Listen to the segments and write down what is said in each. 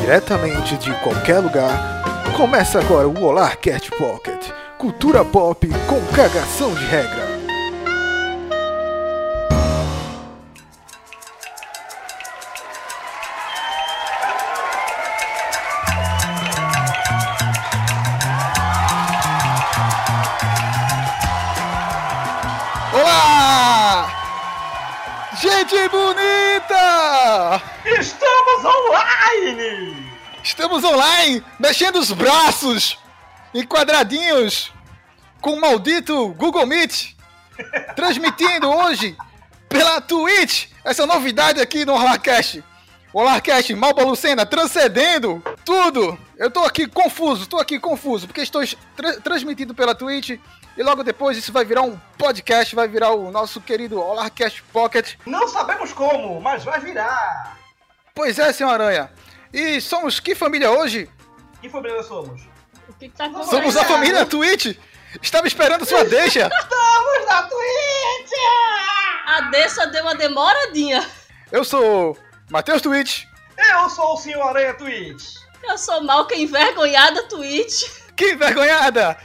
diretamente de qualquer lugar, começa agora o Olá Cat Pocket, cultura pop com cagação de regra. Olá! Gente bonita! Estamos online! Estamos online, mexendo os braços em quadradinhos com o maldito Google Meet, transmitindo hoje pela Twitch essa novidade aqui no Olarcast. O Olarcast Malba Lucena transcendendo tudo. Eu tô aqui confuso, tô aqui confuso, porque estou tra transmitindo pela Twitch e logo depois isso vai virar um podcast, vai virar o nosso querido Olarcast Pocket. Não sabemos como, mas vai virar! Pois é, senhor Aranha. E somos que família hoje? Que família somos? O que, que tá acontecendo? Somos a família Twitch. Estava esperando sua deixa. Estamos na Twitch! A Dessa deu uma demoradinha. Eu sou Matheus Twitch. Eu sou o Senhor Aranha Twitch! Eu sou mal que envergonhada Twitch. Que envergonhada!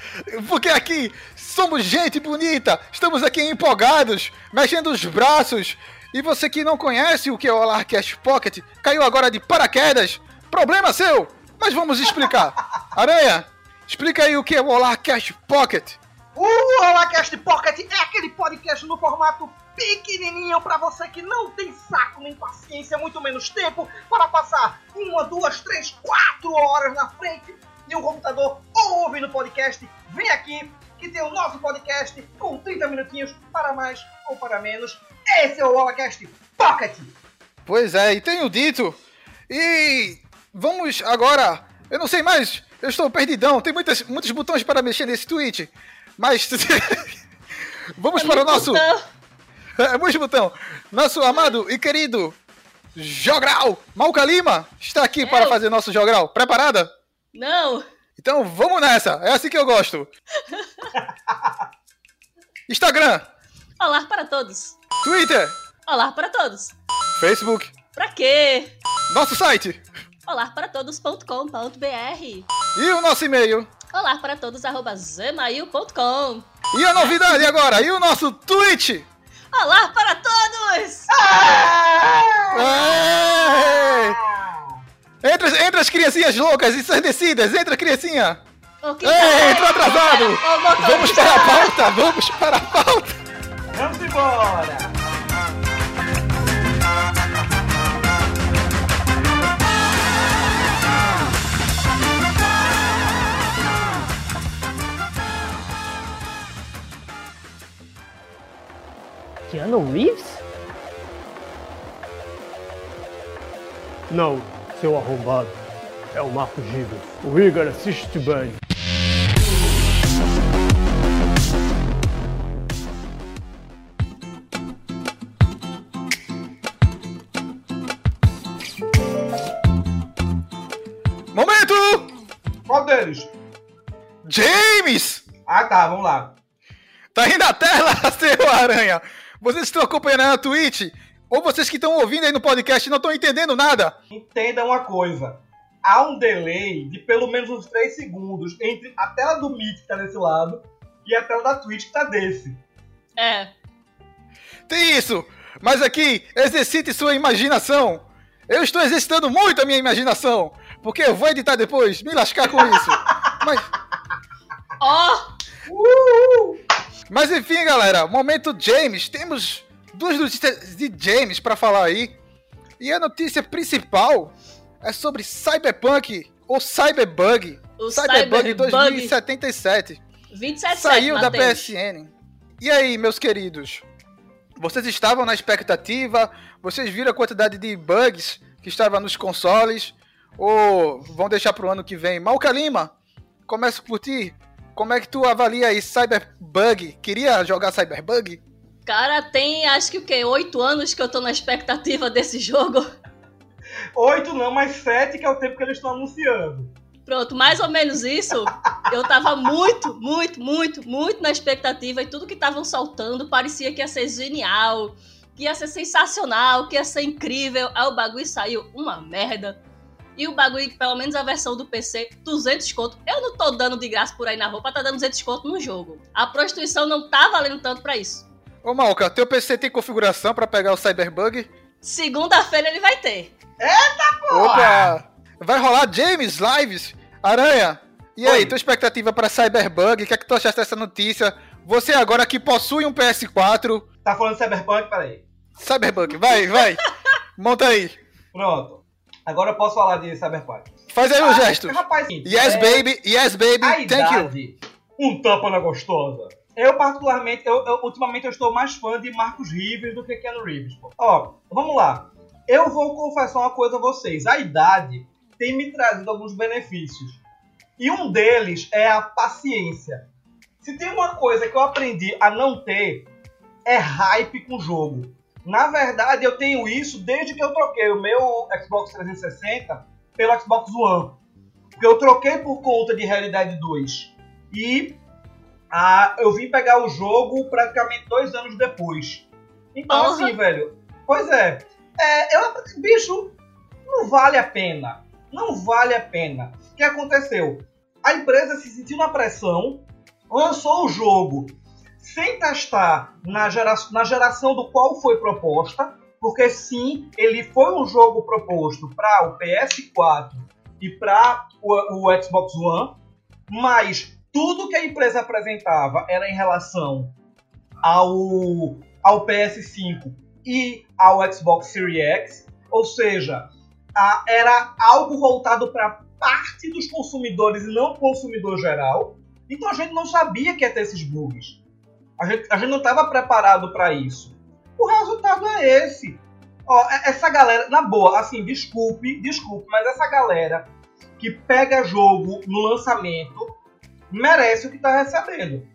Porque aqui somos gente bonita. Estamos aqui empolgados, mexendo os braços. E você que não conhece o que é o Alarcast Pocket, caiu agora de paraquedas. Problema seu, mas vamos explicar. Aranha, explica aí o que é o Alarcast Pocket. O Holacast Pocket é aquele podcast no formato pequenininho para você que não tem saco nem paciência, muito menos tempo para passar uma, duas, três, quatro horas na frente de um computador ou ouvindo podcast. Vem aqui que tem o nosso podcast com 30 minutinhos para mais ou para menos. Esse é o Holacast Pocket. Pois é, e tenho dito. E vamos agora. Eu não sei mais, eu estou perdidão. Tem muitas, muitos botões para mexer nesse tweet. Mas. vamos para o nosso. Então, É, muito botão. Nosso amado e querido Jogral Malca Lima está aqui para Eu. fazer nosso Jogral. Preparada? Não. Então vamos nessa. É assim que eu gosto. Instagram, Olá para todos. Twitter, Olá para todos. Facebook, Pra quê? nosso site Olá para todos.com.br. e o nosso e-mail. Olá para todos arroba gmail.com. E a novidade agora, e o nosso Twitch. Olá para todos! Entra, entra as criancinhas loucas, ensandecidas, entra criancinha. Ei, entrou atrasado. Vamos para a pauta, vamos para a pauta. Vamos embora! Keanu Reeves? Não, seu arrombado. É o Marco Gigas. O Igor assiste bem. Momento! Qual deles? James! Ah tá, vamos lá. Tá aí na tela, seu aranha! Vocês estão acompanhando na Twitch? Ou vocês que estão ouvindo aí no podcast não estão entendendo nada? Entenda uma coisa. Há um delay de pelo menos uns 3 segundos entre a tela do Meet que tá desse lado e a tela da Twitch que tá desse. É. Tem isso! Mas aqui, exercite sua imaginação! Eu estou exercitando muito a minha imaginação! Porque eu vou editar depois, me lascar com isso! Mas, Ó, mas enfim, galera, momento James. Temos duas notícias de James para falar aí. E a notícia principal é sobre Cyberpunk ou Cyberbug. o Cyberbug Cyberbug 2077. 277, Saiu da. PSN. E aí, meus queridos? Vocês estavam na expectativa? Vocês viram a quantidade de bugs que estava nos consoles? Ou vão deixar pro ano que vem? Malca Lima, começo por ti. Como é que tu avalia aí Cyberbug? Queria jogar Cyberbug? Cara, tem acho que o quê? Oito anos que eu tô na expectativa desse jogo. Oito não, mas sete que é o tempo que eles estão anunciando. Pronto, mais ou menos isso. Eu tava muito, muito, muito, muito na expectativa e tudo que estavam soltando parecia que ia ser genial, que ia ser sensacional, que ia ser incrível. Aí o bagulho saiu uma merda. E o bagulho, pelo menos a versão do PC, 200 conto. Eu não tô dando de graça por aí na roupa, tá dando 200 conto no jogo. A prostituição não tá valendo tanto pra isso. Ô Malca, teu PC tem configuração pra pegar o Cyberbug? Segunda-feira ele vai ter. Opa! Vai rolar James Lives? Aranha, e aí, Oi. tua expectativa pra Cyberbug? O que é que tu achaste dessa notícia? Você agora que possui um PS4, Tá falando de Cyberpunk? Peraí. Cyberbug, vai, vai. Monta aí. Pronto. Agora eu posso falar de Cyberpunk. Faz aí Ah, gesto. Rapaz, Yes, é, baby, yes, baby, A thank you. idade, um tapa na gostosa. Eu, particularmente, eu, eu- ultimamente eu estou mais fã de Marcos Rivers do que Keanu Reeves. pô. Ó, vamos lá. Eu vou confessar uma coisa a vocês. A idade tem me trazido alguns benefícios. E um deles é a paciência. Se tem uma coisa que eu aprendi a não ter, é hype com o jogo. Na verdade, eu tenho isso desde que eu troquei o meu Xbox 360 pelo Xbox One. Porque eu troquei por conta de Realidade 2. E ah, eu vim pegar o jogo praticamente dois anos depois. Então, Porra. assim, velho. Pois é. é eu, bicho, não vale a pena. Não vale a pena. O que aconteceu? A empresa se sentiu na pressão, lançou o jogo sem testar na, gera, na geração do qual foi proposta, porque sim, ele foi um jogo proposto para o PS4 e para o, o Xbox One, mas tudo que a empresa apresentava era em relação ao, ao PS5 e ao Xbox Series X, ou seja, a- era algo voltado para parte dos consumidores e não consumidor geral. Então a gente não sabia que ia ter esses bugs. A gente, a gente não estava preparado para isso. O resultado é esse. Ó, é- essa galera, na boa, assim, desculpe, desculpe, mas essa galera que pega jogo no lançamento merece o que tá recebendo.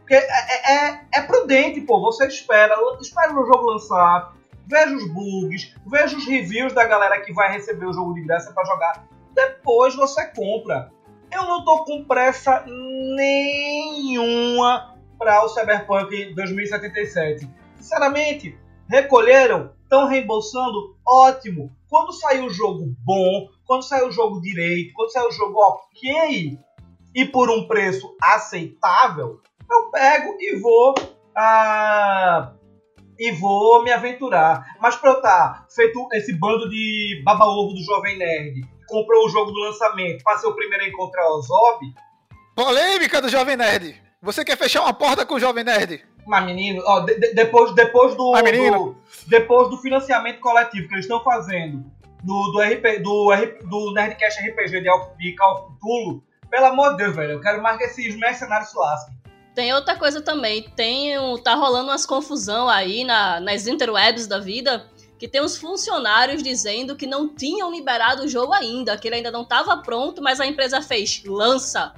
Porque é, é- é- é prudente, pô. Você espera, espera o jogo lançar, veja os bugs, veja os reviews da galera que vai receber o jogo de graça pra jogar. Depois você compra. Eu não tô com pressa nenhuma para o Cyberpunk 2077. Sinceramente, recolheram, estão reembolsando, ótimo. Quando sair o jogo bom, quando sair o jogo direito, quando sair o jogo ok e por um preço aceitável, eu pego e vou ah, e vou me aventurar. Mas pra eu estar feito esse bando de baba-ovo do Jovem Nerd, comprou o jogo do lançamento para ser o primeiro a encontrar o Zob, Polêmica do Jovem Nerd. Você quer fechar uma porta com o Jovem Nerd? Mas, menino, ó, de- de- depois, depois do, Mas, menino. do- Depois do financiamento coletivo que eles estão fazendo do, do, RP, do, do Nerdcast RPG de, Al- de Call Cthulhu, pelo amor de Deus, velho, eu quero mais que esses mercenários se lasquem. Tem outra coisa também, tem um, tá rolando umas confusão aí na, nas interwebs da vida, que tem uns funcionários dizendo que não tinham liberado o jogo ainda, que ele ainda não estava pronto, mas a empresa fez, lança.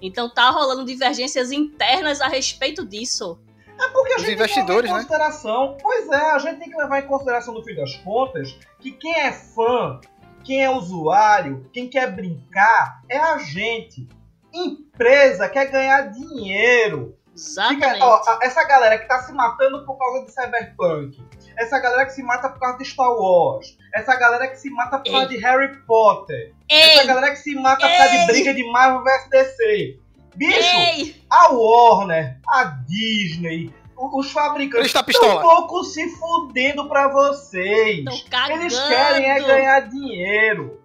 Então tá rolando divergências internas a respeito disso. É porque a Os gente investidores, tem né? que levar em consideração. Pois é, a gente tem que levar em consideração, no fim das contas, que quem é fã, quem é usuário, quem quer brincar, é a gente. Empresa quer ganhar dinheiro. Fica- Exatamente. ó, a- essa galera que tá se matando por causa de Cyberpunk, essa galera que se mata por causa de Star Wars, essa galera que se mata por causa de Harry Potter, essa Ei, galera que se mata por causa de Ei! briga de Marvel vs DC. Bicho, ei, a Warner, a Disney, os fabricantes estão um pouco se fudendo pra vocês. Eles querem é ganhar dinheiro.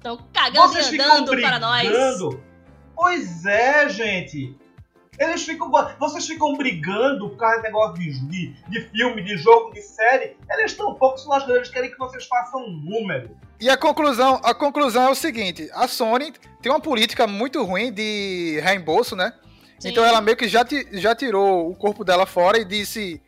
Tão cagando Vocês e ficam andando para nós. brigando. Pois é, gente. Eles ficam. Vocês ficam brigando por causa de negócio de, de, de filme, de jogo, de série. Eles estão um pouco se lascando, eles querem que vocês façam um número. E a conclusão, a conclusão é o seguinte: a Sony tem uma política muito ruim de reembolso, né? Sim. Então ela meio que já, já tirou o corpo dela fora e disse: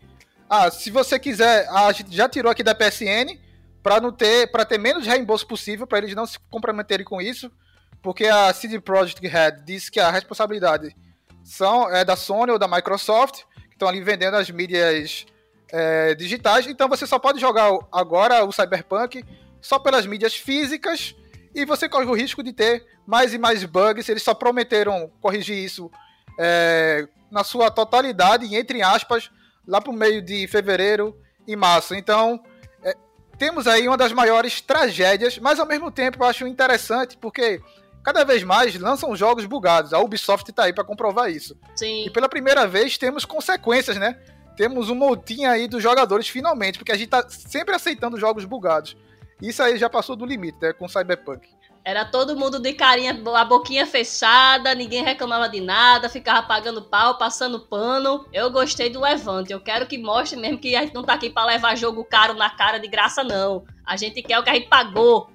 Ah, se você quiser, a gente já tirou aqui da PSN para não ter, para ter menos reembolso possível, para eles não se comprometerem com isso, porque a CD Projekt Red disse que a responsabilidade são é da Sony ou da Microsoft, que estão ali vendendo as mídias é, digitais. Então você só pode jogar o- agora o Cyberpunk só pelas mídias físicas e você corre o risco de ter mais e mais bugs. Eles só prometeram corrigir isso é, na sua totalidade, entre aspas, lá pro meio de fevereiro e março. Então, é, temos aí uma das maiores tragédias, mas ao mesmo tempo eu acho interessante porque cada vez mais lançam jogos bugados. A Ubisoft tá aí para comprovar isso. Sim. E pela primeira vez temos consequências, né? Temos um multinha aí dos jogadores finalmente, porque a gente tá sempre aceitando jogos bugados. Isso aí já passou do limite, né? Com Cyberpunk. Era todo mundo de carinha, a boquinha fechada, ninguém reclamava de nada, ficava pagando pau, passando pano. Eu gostei do Levante. Eu quero que mostre mesmo que a gente não tá aqui pra levar jogo caro na cara de graça, não. A gente quer o que a gente pagou.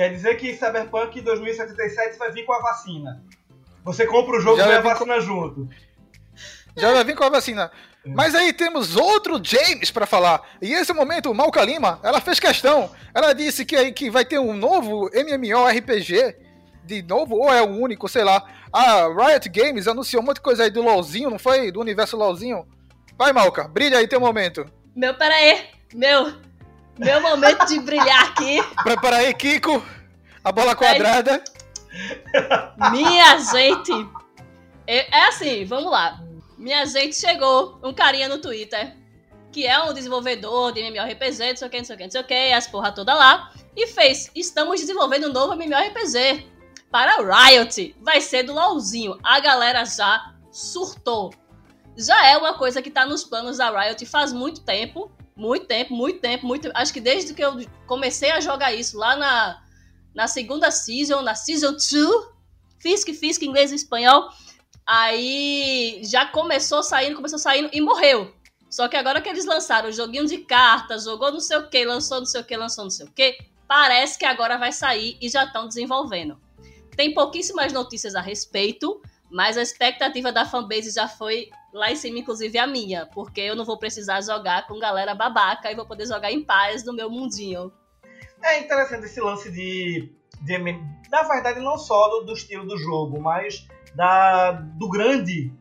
Quer dizer que Cyberpunk 2077 vai vir com a vacina. Você compra o jogo Já e vai a vacina junto. Já vai vir com a vacina. Mas aí temos outro James pra falar. E esse momento, Malca Lima, ela fez questão. Ela disse que, aí, que vai ter um novo MMORPG. De novo, ou é o único, sei lá. A Riot Games anunciou muita coisa aí do LoLzinho, não foi? Do universo LoLzinho. Vai, Malca, brilha aí teu momento. Meu, pera aí. Meu, meu momento de brilhar aqui. Prepara aí, Kiko. A bola quadrada. Minha gente. É, é assim, vamos lá. Minha gente chegou um carinha no Twitter, que é um desenvolvedor de MMORPG, não sei o que, não sei o que, não sei o que, as porra toda lá, e fez: estamos desenvolvendo um novo MMORPG para Riot. Vai ser do LOLzinho. A galera já surtou. Já é uma coisa que tá nos planos da Riot faz muito tempo. Muito tempo, muito tempo, muito Acho que desde que eu comecei a jogar isso lá na, na segunda season, na season 2, Fisk, Fisk, inglês e espanhol. Aí já começou saindo, começou saindo e morreu. Só que agora que eles lançaram o joguinho de cartas, jogou não sei o que, lançou não sei o que, lançou não sei o que, parece que agora vai sair e já estão desenvolvendo. Tem pouquíssimas notícias a respeito, mas a expectativa da fanbase já foi lá em cima, inclusive a minha, porque eu não vou precisar jogar com galera babaca e vou poder jogar em paz no meu mundinho. É interessante esse lance de. de na verdade, não só do, do estilo do jogo, mas da, do grande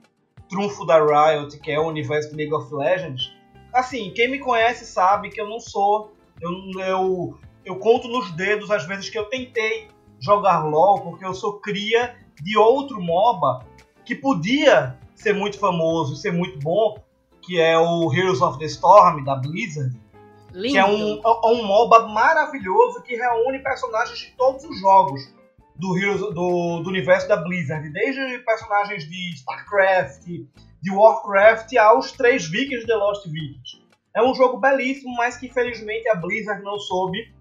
trunfo da Riot, que é o universo de League of Legends. Assim, quem me conhece sabe que eu não sou. Eu, eu, eu conto nos dedos as vezes que eu tentei jogar LOL, porque eu sou cria de outro MOBA que podia ser muito famoso, ser muito bom, que é o Heroes of the Storm da Blizzard, Lindo. que é um, é um MOBA maravilhoso que reúne personagens de todos os jogos do, Heroes, do, do universo da Blizzard, desde personagens de StarCraft, de Warcraft, aos três Vikings de The Lost Vikings. É um jogo belíssimo, mas que infelizmente a Blizzard não soube,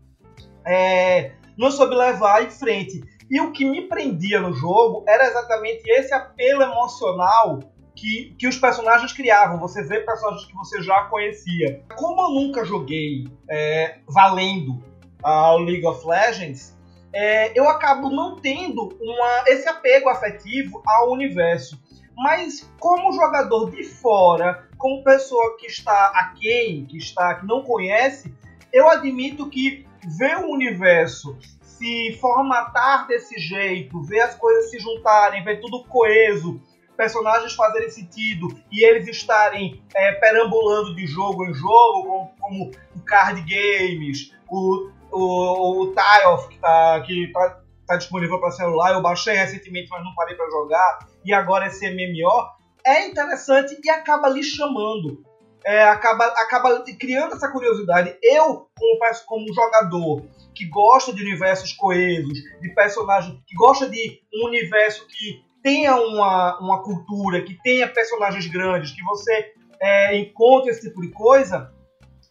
é, não soube levar em frente. E o que me prendia no jogo era exatamente esse apelo emocional que, que os personagens criavam. Você vê personagens que você já conhecia. Como eu nunca joguei é, valendo ao League of Legends, é, eu acabo não tendo uma, esse apego afetivo ao universo. Mas como jogador de fora, como pessoa que está aquém, que está que não conhece, eu admito que ver o universo se formatar desse jeito, ver as coisas se juntarem, ver tudo coeso, personagens fazerem sentido e eles estarem é, perambulando de jogo em jogo, como, como o card games, o, o, o Tile, que está que tá, tá disponível para celular, eu baixei recentemente, mas não parei para jogar, e agora esse MMO, é interessante e acaba lhe chamando. É, acaba, acaba criando essa curiosidade. Eu, como, como jogador que gosta de universos coesos, de personagens, que gosta de um universo que tenha uma, uma cultura, que tenha personagens grandes, que você é, encontre esse tipo de coisa,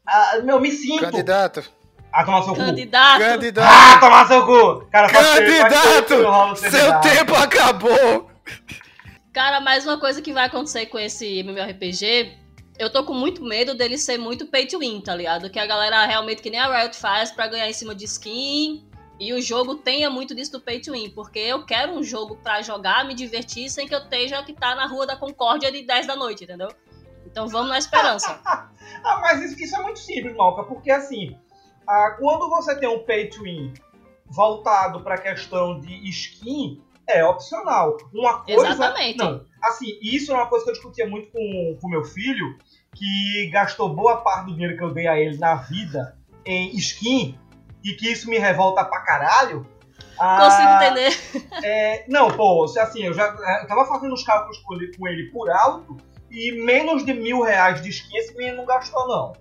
ah, meu, me sinto. Candidato. Ah, tomar seu cu. Candidato. Candidato. Ah, tomar seu cu! Cara, faz tempo- faz tempo Candidato! que eu rolo Seu candidato. tempo acabou! Cara, mais uma coisa que vai acontecer com esse MMORPG, eu tô com muito medo dele ser muito pay to win, tá ligado? Que a galera realmente, que nem a Riot faz pra ganhar em cima de skin, e o jogo tenha muito disso do pay to win, porque eu quero um jogo pra jogar, me divertir, sem que eu esteja que tá na Rua da Concórdia de 10 da noite, entendeu? Então vamos na esperança. Ah, mas isso, isso é muito simples, Malca, porque assim, ah, quando você tem um pay to win voltado para a questão de skin, é opcional. Uma coisa. Exatamente. Não, assim, isso é uma coisa que eu discutia muito com o meu filho, que gastou boa parte do dinheiro que eu dei a ele na vida em skin, e que isso me revolta pra caralho. Ah, Consigo entender. é, não, pô, assim, eu já eu tava fazendo os cálculos com ele, com ele por alto, e menos de mil reais de skin esse menino não gastou, não.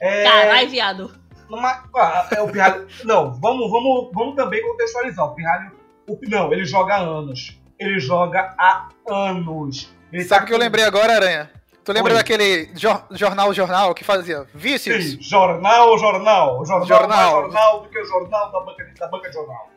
É, Caralho, viado. Numa, ah, é, o Pirralho. não, vamos, vamos, vamos também contextualizar. O Pirralho. O, não, ele joga anos. Ele joga há anos. Ele Sabe tá o que eu lembrei agora, Aranha? Tu lembra Oi. daquele jor- jornal, jornal que fazia vícios? Sim, jornal, jornal. Jornal, Jornal. mais jornal do que o jornal da banca de, da banca de jornal.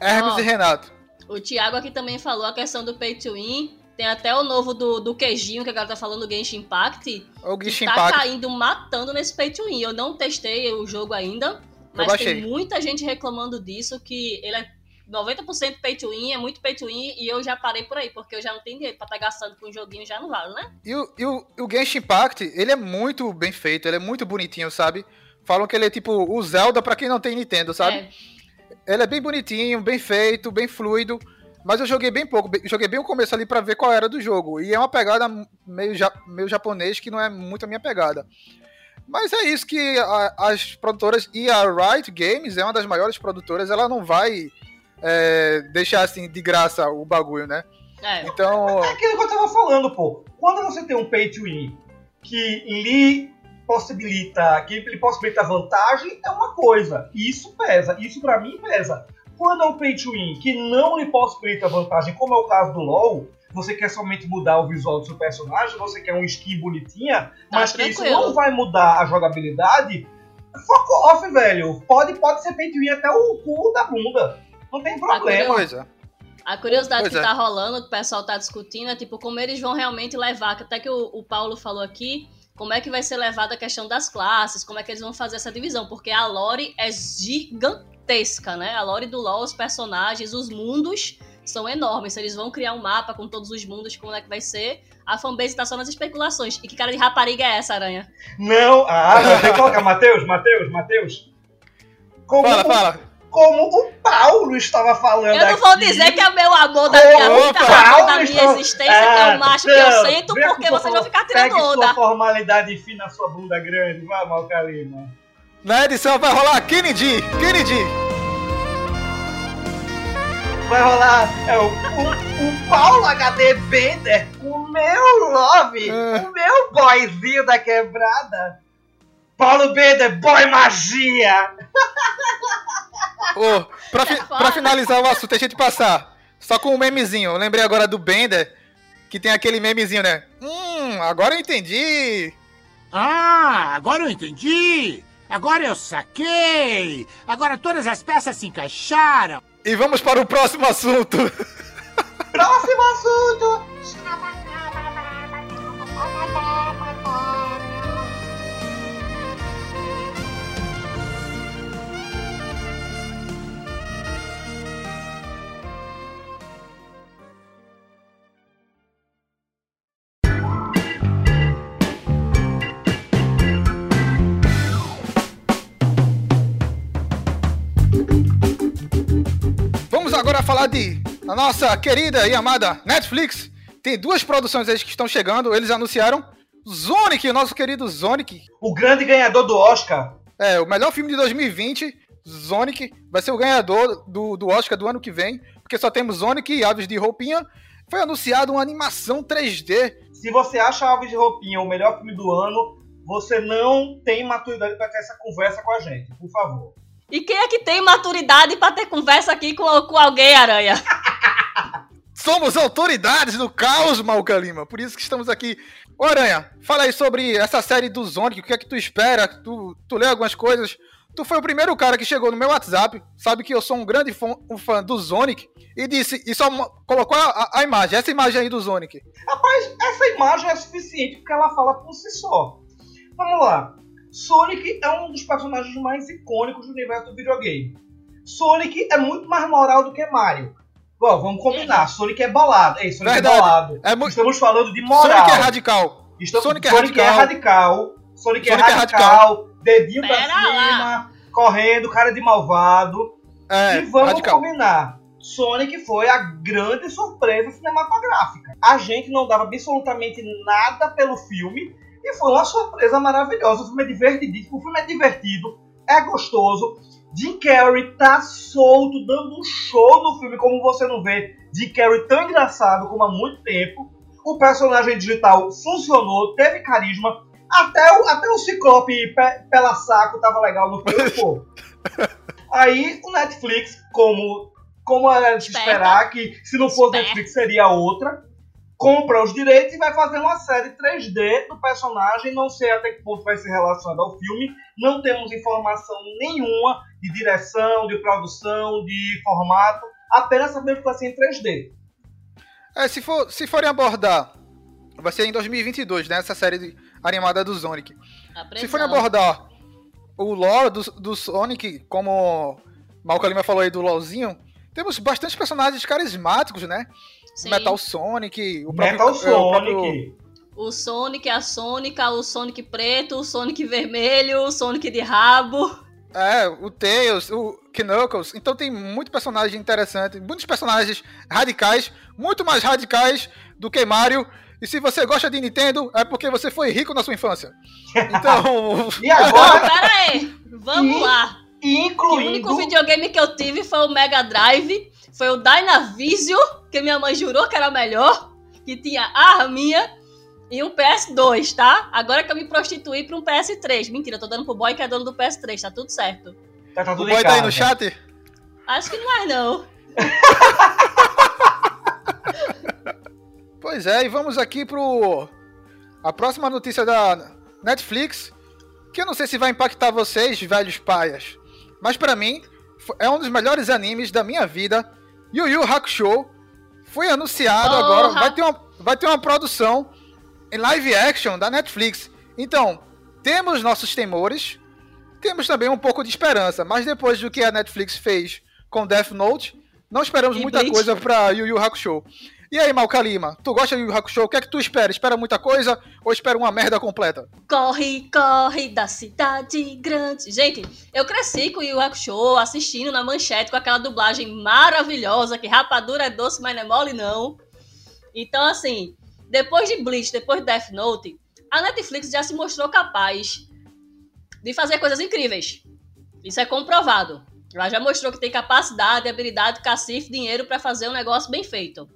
Hermes Ó. e Renato. O Thiago aqui também falou a questão do pay to win. Tem até o novo do, do queijinho que a galera tá falando do Genshin Impact. O Genshin tá Impact. caindo, matando nesse pay to win. Eu não testei o jogo ainda, mas tem muita gente reclamando disso, que ele é 90% pay to win, é muito pay to win, e eu já parei por aí, porque eu já não tenho dinheiro pra estar gastando com um joguinho, já não vale, né? E o, e o, o Genshin Impact, ele é muito bem feito, ele é muito bonitinho, sabe? Falam que ele é tipo o Zelda pra quem não tem Nintendo, sabe? É, Ele é bem bonitinho, bem feito, bem fluido. Mas eu joguei bem pouco, joguei bem o começo ali pra ver qual era do jogo. E é uma pegada meio, ja, meio japonês que não é muito a minha pegada. Mas é isso que a- as produtoras e a Riot Games é uma das maiores produtoras, ela não vai é, deixar assim de graça o bagulho, né? é. Então, É aquilo que eu tava falando, pô. Quando você tem um pay to win que lhe possibilita, que lhe possibilita vantagem, é uma coisa. Isso pesa. Isso pra mim pesa. Quando é um pay to win que não lhe possibilita vantagem, como é o caso do LoL, você quer somente mudar o visual do seu personagem, você quer uma skin bonitinha, mas que isso Tá não vai mudar a jogabilidade, fuck off, velho. Pode, pode ser pay to win até o cu da bunda. Não tem problema. coisa. A curiosidade Pois que é. tá rolando, que o pessoal tá discutindo, é tipo, como eles vão realmente levar, que até que o, o Paulo falou aqui, como é que vai ser levada a questão das classes, como é que eles vão fazer essa divisão, porque a lore é gigantesca, né? A lore do LoL, os personagens, os mundos são enormes. Se eles vão criar um mapa com todos os mundos, como é que vai ser, a fanbase tá só nas especulações. E que cara de rapariga é essa, Aranha? Não, ah, não, tem que colocar. Matheus, Matheus, Matheus. Como, Fala, fala. Como o Paulo estava falando Eu não vou aqui, dizer que é meu amor da minha, única razão da minha existência, que é Ah, o macho que não, eu sento, vem com porque sua vocês vão ficar Pegue tirando sua onda. formalidade e fina sua bunda grande. Vamos, Alcalima. Na edição vai rolar Kennedy, Kennedy. Vai rolar é, o, o, o Paulo HD Bender, o meu love, É. o meu boyzinho da quebrada. Paulo Bender, boy magia. Ô, pra, fi- É foda. pra finalizar o assunto, deixa eu te passar. Só com um memezinho. Eu lembrei agora do Bender, que tem aquele memezinho, né? Hum, agora eu entendi. Ah, agora eu entendi! Agora eu saquei! Agora todas as peças se encaixaram! E vamos para o próximo assunto. Próximo assunto. Agora falar de a nossa querida e amada Netflix. Tem duas produções aí que estão chegando. Eles anunciaram Sonic, o nosso querido Sonic. O grande ganhador do Oscar. É, o melhor filme de 2020, Sonic, vai ser o ganhador do, do Oscar do ano que vem, porque só temos Sonic e Aves de Roupinha. Foi anunciado uma animação 3D. Se você acha Alves de Roupinha o melhor filme do ano, você não tem maturidade para ter essa conversa com a gente, por favor. E quem é que tem maturidade pra ter conversa aqui com, com alguém, Aranha? Somos autoridades do caos, Malca Lima. Por isso que estamos aqui. Ô, Aranha, fala aí sobre essa série do Sonic. O que é que tu espera? Tu, tu lê algumas coisas. Tu foi o primeiro cara que chegou no meu WhatsApp. Sabe que eu sou um grande fã, um fã do Sonic. E disse, e só colocou a, a- a imagem, essa imagem aí do Sonic. Rapaz, essa imagem é suficiente porque ela fala por si só. Vamos lá. Sonic é um dos personagens mais icônicos do universo do videogame. Sonic é muito mais moral do que Mario. Bom, vamos combinar. Sonic é bolado. Ei, Sonic Verdade. é bolado. É mu- Estamos falando de moral. Sonic é radical. Estamos- Sonic é Sonic é radical. radical. Sonic é Sonic é radical. Dedinho pra Pera cima. Correndo, cara de malvado. É, e vamos radical. combinar. Sonic foi a grande surpresa cinematográfica. A gente não dava absolutamente nada pelo filme e foi uma surpresa maravilhosa. O filme é divertidíssimo, o filme é divertido, é gostoso. Jim Carrey tá solto, dando um show no filme, como você não vê Jim Carrey tão engraçado como há muito tempo. O personagem digital funcionou, teve carisma, Até o, até o Ciclope pe, pela saco tava legal no filme, pô. Aí o Netflix, como, como era de esperar, que se não fosse. Netflix seria outra, compra os direitos e vai fazer uma série 3D do personagem. Não sei até que ponto vai ser relacionado ao filme. Não temos informação nenhuma de direção, de produção, de formato. Apenas sabemos que vai ser em 3D. É, se, for, se forem abordar, vai ser em 2022, né? Essa série de- animada do Sonic. Se forem abordar o lore do, do Sonic, como Malca Lima falou aí do LoLzinho, temos bastante personagens carismáticos, né? Sim. Metal Sonic, o próprio... Metal é, o próprio- Sonic. O Sonic, a Sônica, o Sonic preto, o Sonic vermelho, o Sonic de rabo. É, o Tails, o Knuckles. Então tem muito personagem interessante, muitos personagens radicais, muito mais radicais do que Mario. E se você gosta de Nintendo, é porque você foi rico na sua infância. Então, E agora, pera aí, vamos E- lá. Que o único incluindo. videogame que eu tive foi o Mega Drive, foi o Dynavision, que minha mãe jurou que era melhor, que tinha a arminha, e um PS2, tá? Agora que eu me prostituí pra um PS3. Mentira, eu tô dando pro boy que é dono do PS3, tá tudo certo. Tá, tá o tudo boy em tá aí no chat. Acho que não é, não. Pois é, e vamos aqui pro. A próxima notícia da Netflix. Que eu não sei se vai impactar vocês, velhos paias. Mas pra mim, é um dos melhores animes da minha vida. Yu Yu Hakusho. Foi anunciado Porra! agora. Vai ter, uma, vai ter uma produção em live action da Netflix. Então, temos nossos temores. Temos também um pouco de esperança. Mas depois do que a Netflix fez com Death Note, não esperamos E muita Bleach. coisa pra Yu Yu Hakusho. E aí, Malkalima, tu gosta de Yu Hakusho? O que é que tu espera? Espera muita coisa ou espera uma merda completa? Corre, corre da cidade grande. Gente, eu cresci com Yu Hakusho, assistindo na manchete com aquela dublagem maravilhosa, que rapadura é doce, mas não é mole não. Então, assim, depois de Bleach, depois de Death Note, a Netflix já se mostrou capaz de fazer coisas incríveis. Isso é comprovado. Ela já mostrou que tem capacidade, habilidade, cacife, dinheiro pra fazer um negócio bem feito.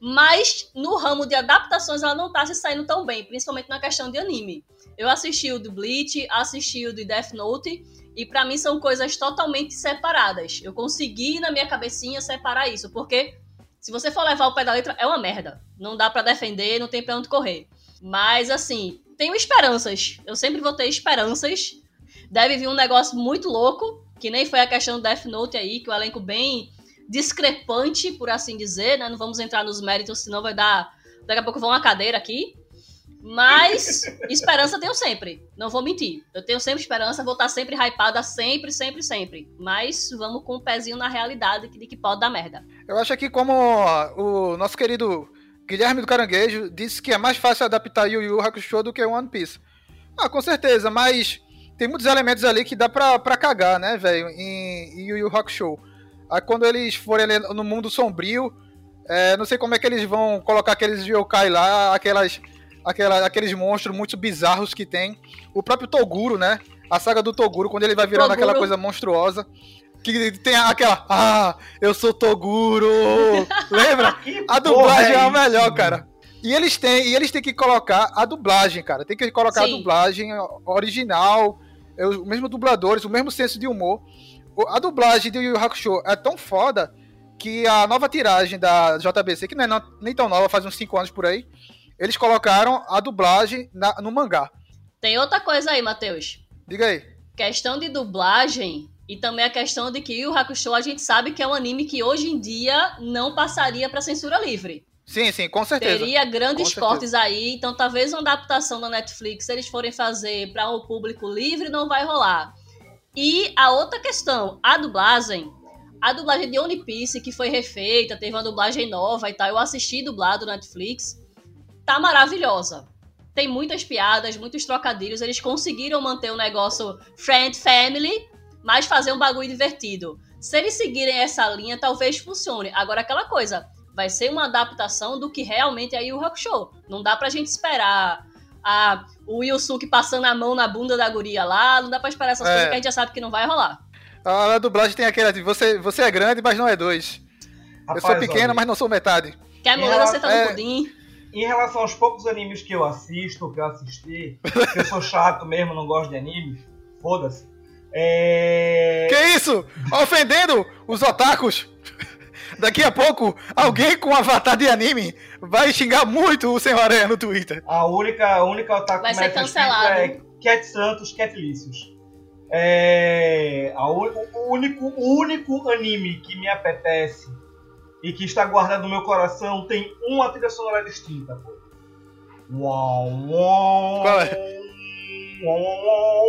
Mas no ramo de adaptações ela não tá se saindo tão bem, principalmente na questão de anime. Eu assisti o do Bleach, assisti o de Death Note, e pra mim são coisas totalmente separadas. Eu consegui na minha cabecinha separar isso, porque se você for levar o pé da letra, é uma merda. Não dá pra defender, não tem pra onde correr. Mas assim, tenho esperanças. Eu sempre vou ter esperanças. Deve vir um negócio muito louco, que nem foi a questão do Death Note aí, que o elenco bem discrepante, por assim dizer, né? Não vamos entrar nos méritos, senão vai dar. Daqui a pouco vão uma cadeira aqui. Mas esperança tenho sempre. Não vou mentir. Eu tenho sempre esperança, vou estar sempre hypada, sempre, sempre, sempre. Mas vamos com um pezinho na realidade de que pode dar merda. Eu acho que como o nosso querido Guilherme do Caranguejo disse que é mais fácil adaptar Yu Yu Hakusho do que One Piece. Ah, com certeza, mas tem muitos elementos ali que dá pra, pra cagar, né, velho, em, em Yu Yu Hakusho. Aí quando eles forem ali no mundo sombrio, é, não sei como é que eles vão colocar aqueles yokai lá, aquelas, aquela, aqueles monstros muito bizarros que tem. O próprio Toguro, né? A saga do Toguro, quando ele vai virando Toguro. aquela coisa monstruosa. Que tem aquela. Ah, eu sou Toguro! Lembra? A dublagem é, a isso, melhor, cara. E eles têm, e eles têm que colocar a dublagem, cara. Tem que colocar Sim. a dublagem original, é, os mesmos dubladores, o mesmo senso de humor. O- A dublagem de Yu Yu Hakusho é tão foda que a nova tiragem da JBC, que não é nem tão nova, faz uns 5 anos por aí, eles colocaram a dublagem na- no mangá. Tem outra coisa aí, Matheus. Diga aí. Questão de dublagem e também a questão de que Yu Yu Hakusho a gente sabe que é um anime que hoje em dia não passaria pra censura livre. Sim, sim, com certeza. Teria grandes Com cortes aí, então talvez uma adaptação da Netflix, se eles forem fazer para o público livre, não vai rolar. E a outra questão, a dublagem, a dublagem de One Piece, que foi refeita, teve uma dublagem nova e tal, eu assisti dublado no Netflix, tá maravilhosa. Tem muitas piadas, muitos trocadilhos, eles conseguiram manter o negócio friend family, mas fazer um bagulho divertido. Se eles seguirem essa linha, talvez funcione. Agora, aquela coisa, vai ser uma adaptação do que realmente é Yu Hakusho. Não dá pra gente esperar a, o Yusuke passando a mão na bunda da guria lá, não dá pra esperar essas É. coisas que a gente já sabe que não vai rolar. A, a dublagem tem aquela de você, você é grande, mas não é dois. eu sou Rapaz, pequeno, olha, mas não sou metade. Quer rela- você tá é. no pudim. em relação aos poucos animes que eu assisto, que eu assisti, que eu sou chato mesmo, não gosto de animes, foda-se. É... Que isso? Ofendendo os otakus? Daqui a pouco, alguém com avatar de anime vai xingar muito o Senhor Aranha no Twitter. A única, a única otaku Vai ser cancelado. é Cat Santos, Cat Lícios. É, a u- o, único, o único anime que me apetece e que está guardado no meu coração tem uma trilha sonora distinta. pô. Uau, uau, Qual é? uau, uau,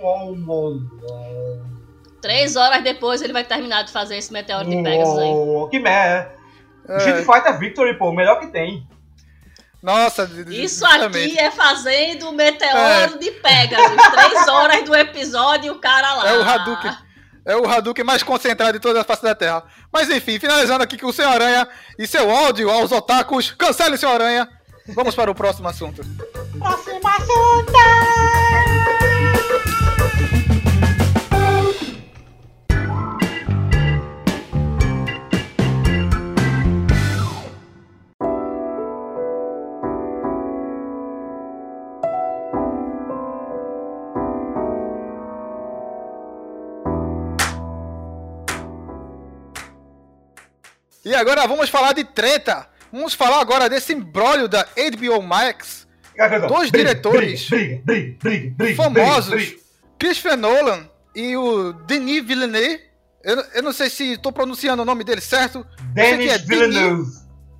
uau, uau, uau. Três horas depois ele vai terminar de fazer esse meteoro de Pegasus aí. Uau, Que merda. É, Street Fighter Victory, pô, o melhor que tem. nossa, Isso justamente. aqui é fazendo o meteoro de Pegasus. Três horas do episódio e o cara lá. É o Hadouken. É o Hadouken mais concentrado de toda a face da Terra. Mas enfim, finalizando aqui com o Senhor Aranha e seu ódio aos otakus. Cancele o Senhor Aranha. Vamos para o próximo assunto. Próximo assunto! E agora vamos falar de treta. Vamos falar agora desse embrólio da HBO Max. Dois Briga, diretores briga, briga, famosos. Christopher Nolan e o Denis Villeneuve. Eu, eu não sei se estou pronunciando o nome dele certo. Denis é Villeneuve.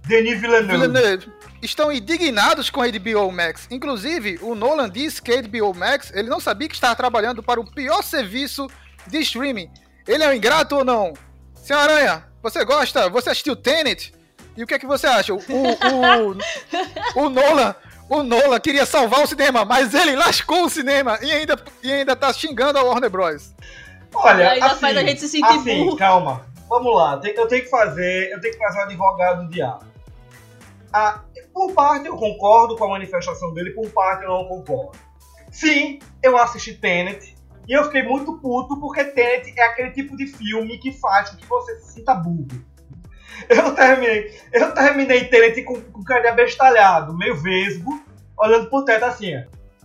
Denis Villeneuve. Villeneuve estão indignados com a HBO Max. Inclusive, o Nolan disse que a HBO Max ele não sabia que estava trabalhando para o pior serviço de streaming. Ele é um ingrato ou não? Senhor Aranha, você gosta? Você assistiu Tenet? E o que é que você acha? O, o, o Nolan, o Nolan queria salvar o cinema, mas ele lascou o cinema e ainda, e ainda tá xingando a Warner Bros. Olha, Ainda assim, faz a gente se sentir assim, burro. calma. Vamos lá. Eu tenho que fazer, eu tenho que fazer o advogado do diabo. Ah, por parte eu concordo com a manifestação dele, por parte eu não concordo. Sim, eu assisti Tenet e eu fiquei muito puto porque Tenet é aquele tipo de filme que faz com que você se sinta burro. Eu terminei, eu terminei Tenet com, com o cara abestalhado, meio vesgo, olhando pro teto assim.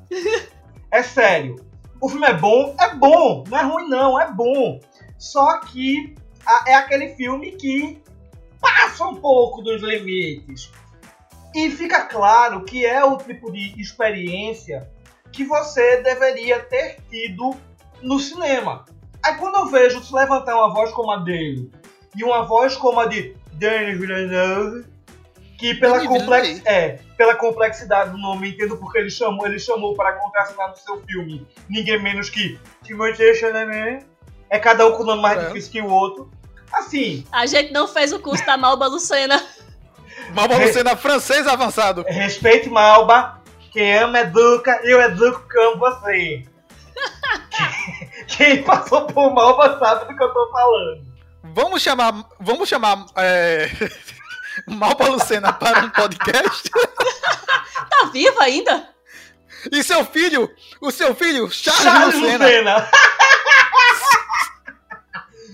É sério. O filme é bom? É bom. Não é ruim, não. É bom. Só que a- é aquele filme que passa um pouco dos limites. E fica claro que é o tipo de experiência que você deveria ter tido no cinema. Aí quando eu vejo se levantar uma voz como a dele e uma voz como a de Denis Villeneuve, que pela, complex... É, pela complexidade do nome, entendo porque ele chamou, ele chamou para contracenar no seu filme ninguém menos que Timothée Chalamet. É cada um com o nome mais É. difícil que o outro. Assim, A gente não fez o curso da Malba Lucena. Malva Lucena francês avançado. respeite Malba, quem ama educa, eu educo como você. Quem passou por Malba sabe do que eu tô falando. Vamos chamar, vamos chamar é, Malva Lucena para um podcast. Tá viva ainda? E seu filho, o seu filho, Charles, Charles Lucena. Lucena.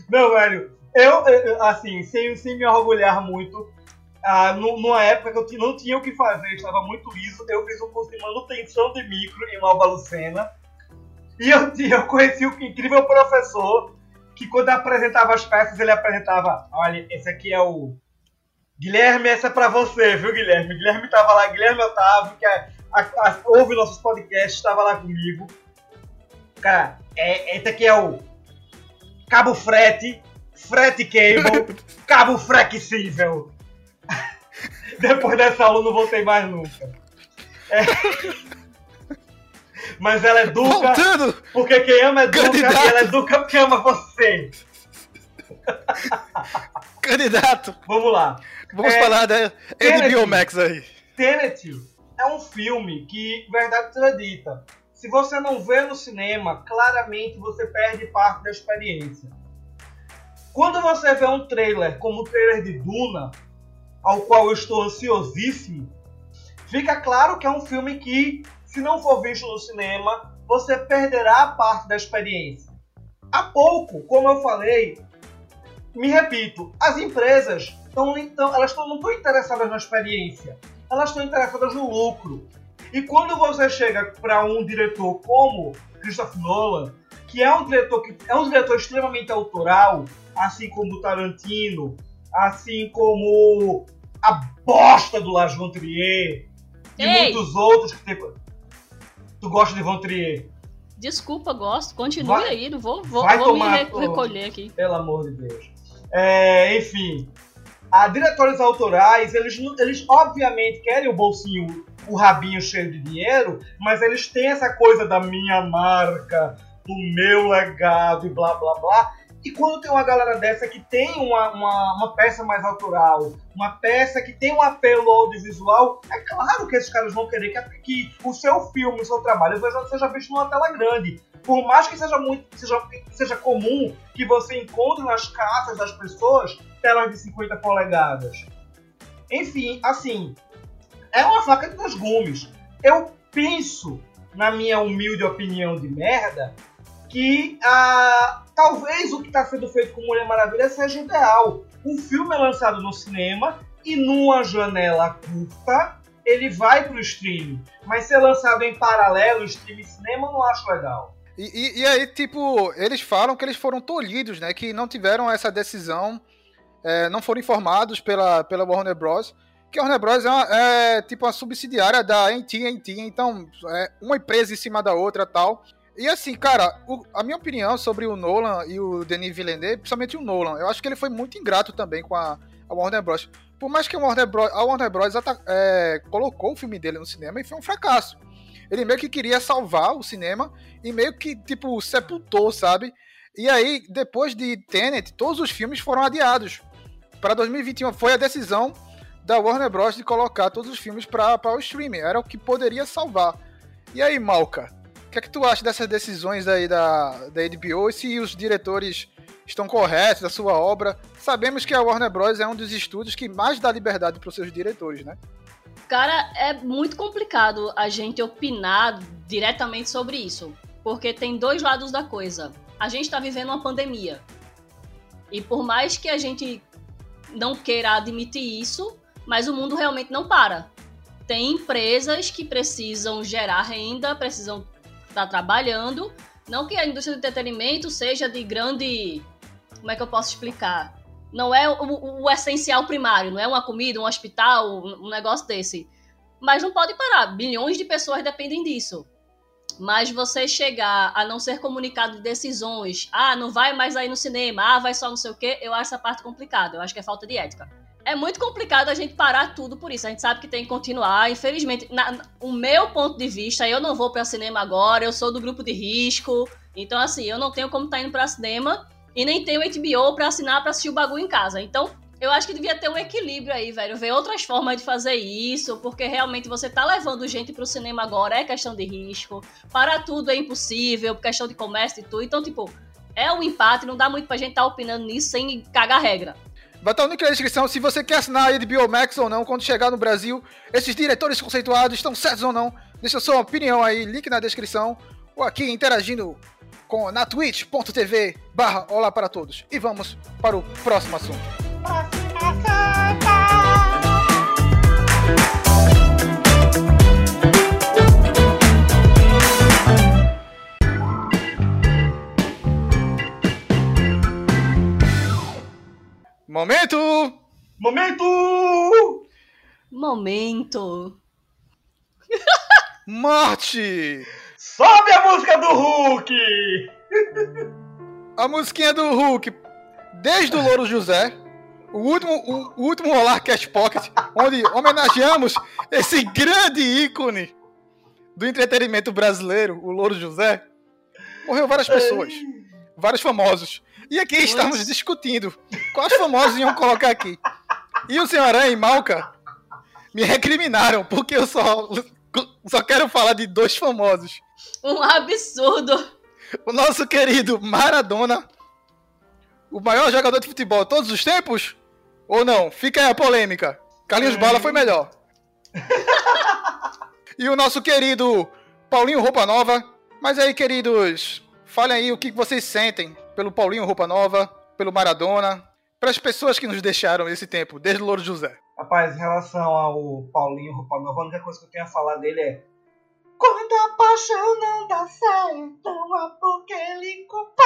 Meu velho, eu, eu, assim, sem, sem me orgulhar muito, ah, nu- numa época que eu não tinha o que fazer, estava muito liso, eu fiz um curso de manutenção de micro em Malba Lucena. E eu, eu conheci o incrível professor que quando apresentava as peças, ele apresentava, olha, esse aqui é o... Guilherme, essa é pra você, viu, Guilherme? Guilherme tava lá, Guilherme Otávio, que é, a, a- ouve nossos podcasts, estava lá comigo. Cara, é, esse aqui é o cabo frete, frete cable, cabo flexível. Depois dessa aula não voltei mais nunca. É. Mas ela educa Voltando, porque quem ama educa Candidato. e ela educa porque ama você. candidato. Vamos lá. Vamos É, falar da Kennedy. HBO Max aí. Tenet é um filme que, verdade seja dita, se você não vê no cinema, claramente você perde parte da experiência. Quando você vê um trailer como o trailer de Duna, ao qual eu estou ansiosíssimo, fica claro que é um filme que, se não for visto no cinema, você perderá parte da experiência. Há pouco, como eu falei, me repito, as empresas tão, tão- elas tão, não estão interessadas na experiência. elas estão interessadas no lucro. E quando você chega para um diretor como Christopher Nolan, que é um diretor que é um diretor extremamente autoral, assim como o Tarantino, assim como a bosta do Lars von Trier e Ei! muitos outros que tem. Tu gosta de Von Trier? Desculpa, gosto. Continue Vai- aí, não vou, vou, vou me tomar, pô. recolher aqui. Pelo amor de Deus. É, enfim, a diretores autorais, eles, eles obviamente querem o bolsinho, o rabinho cheio de dinheiro, mas eles têm essa coisa da minha marca, do meu legado e blá blá blá. E quando tem uma galera dessa que tem uma, uma, uma peça mais autoral, uma peça que tem um apelo audiovisual, é claro que esses caras vão querer que, que o seu filme, o seu trabalho seja, visto numa tela grande. Por mais que seja muito seja, seja comum que você encontre nas casas das pessoas telas de 50 polegadas. Enfim, assim, é uma faca de dois gumes. Eu penso, na minha humilde opinião de merda, que ah, talvez o que está sendo feito com Mulher Maravilha seja ideal. O filme é lançado no cinema e numa janela curta ele vai para o streaming. Mas ser lançado em paralelo, streaming cinema, não acho legal. E, e- e aí, tipo, eles falam que eles foram tolhidos, né? Que não tiveram essa decisão, é, não foram informados pela, pela Warner Bros. Que a Warner Bros. é, uma- é, tipo uma subsidiária da AT&T, então é uma empresa em cima da outra tal. E assim, cara, o- a minha opinião sobre o Nolan e o Denis Villeneuve, principalmente o Nolan, eu acho que ele foi muito ingrato também com a, a Warner Bros. Por mais que a Warner Bros, a Warner Bros. é, colocou o filme dele no cinema e foi um fracasso. Ele meio que queria salvar o cinema e meio que, tipo, sepultou, sabe? E aí, depois de Tenet, todos os filmes foram adiados. Para 2021 foi a decisão da Warner Bros. de colocar todos os filmes para o streaming. Era o que poderia salvar. E aí, Malca, o que é que tu acha dessas decisões aí da, da HBO e se os diretores estão corretos da sua obra? Sabemos que a Warner Bros. é um dos estúdios que mais dá liberdade para os seus diretores, né? Cara, é muito complicado a gente opinar diretamente sobre isso. Porque tem dois lados da coisa. A gente tá vivendo uma pandemia. E por mais que a gente não queira admitir isso, mas o mundo realmente não para. Tem empresas que precisam gerar renda, precisam estar trabalhando. Não que a indústria do entretenimento seja de grande. Como é que eu posso explicar? Não é o, o- essencial primário, não é uma comida, um hospital, um um negócio desse. Mas não pode parar. Bilhões de pessoas dependem disso. Mas você chegar a não ser comunicado de decisões, ah, não vai mais aí no cinema, ah, vai só não sei o quê, eu acho essa parte complicada. Eu acho que é falta de ética. É muito complicado a gente parar tudo por isso. A gente sabe que tem que continuar. Infelizmente, na- o meu ponto de vista, eu não vou para cinema agora, eu sou do grupo de risco. Então, assim, eu não tenho como estar indo para cinema e nem tenho HBO para assinar para assistir o bagulho em casa. Então, eu acho que devia ter um equilíbrio aí, velho. Ver outras formas de fazer isso, porque realmente você tá levando gente pro cinema agora, é questão de risco. Para tudo é impossível, questão de comércio e tudo. Então, tipo, é um empate, não dá muito pra gente estar opinando nisso sem cagar regra. Vai estar o link na descrição se você quer assinar a HBO Max ou não quando chegar no Brasil. Esses diretores conceituados estão certos ou não? Deixa sua opinião aí, link na descrição. Ou aqui interagindo com na twitch.tv barra Olá para Todos. E vamos para o próximo assunto. Momento! Momento! Momento. Morte! Sobe a música do Hulk! A musiquinha do Hulk, desde o Louro José, o último, o, o último Rolar Cast Pocket, onde homenageamos esse grande ícone do entretenimento brasileiro, o Louro José. Morreu várias pessoas, vários famosos. E aqui estamos discutindo quais famosos iam colocar aqui. E o senhor Aranha e Malca me recriminaram, porque eu só, só quero falar de dois famosos. Um absurdo. O nosso querido Maradona, o maior jogador de futebol de todos os tempos? Ou não? Fica aí a polêmica. Carlinhos Bala foi melhor. e o nosso querido Paulinho Roupa Nova. Mas aí, queridos, falem aí o que vocês sentem pelo Paulinho Roupa Nova, pelo Maradona, para as pessoas que nos deixaram esse tempo, desde o Louro José. Rapaz, em relação ao Paulinho Roupa Nova, a única coisa que eu tenho a falar dele é Quando a paixão não dá certo, há por que ele culpar.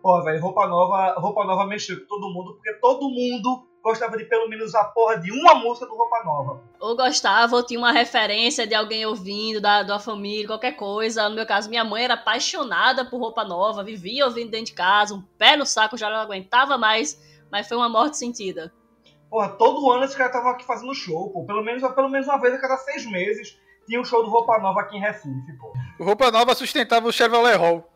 Pô, velho, Roupa Nova, Roupa Nova mexeu com todo mundo, porque todo mundo gostava de pelo menos a porra de uma música do Roupa Nova. Ou gostava, ou tinha uma referência de alguém ouvindo, da, da família, qualquer coisa. No meu caso, minha mãe era apaixonada por roupa nova, vivia ouvindo dentro de casa, um pé no saco, já não aguentava mais, mas foi uma morte sentida. Porra, todo ano esse cara tava aqui fazendo show, pô. Pelo menos, pelo menos uma vez a cada seis meses tinha um show do Roupa Nova aqui em Recife, pô. O Roupa Nova sustentava o Chevrolet Hall.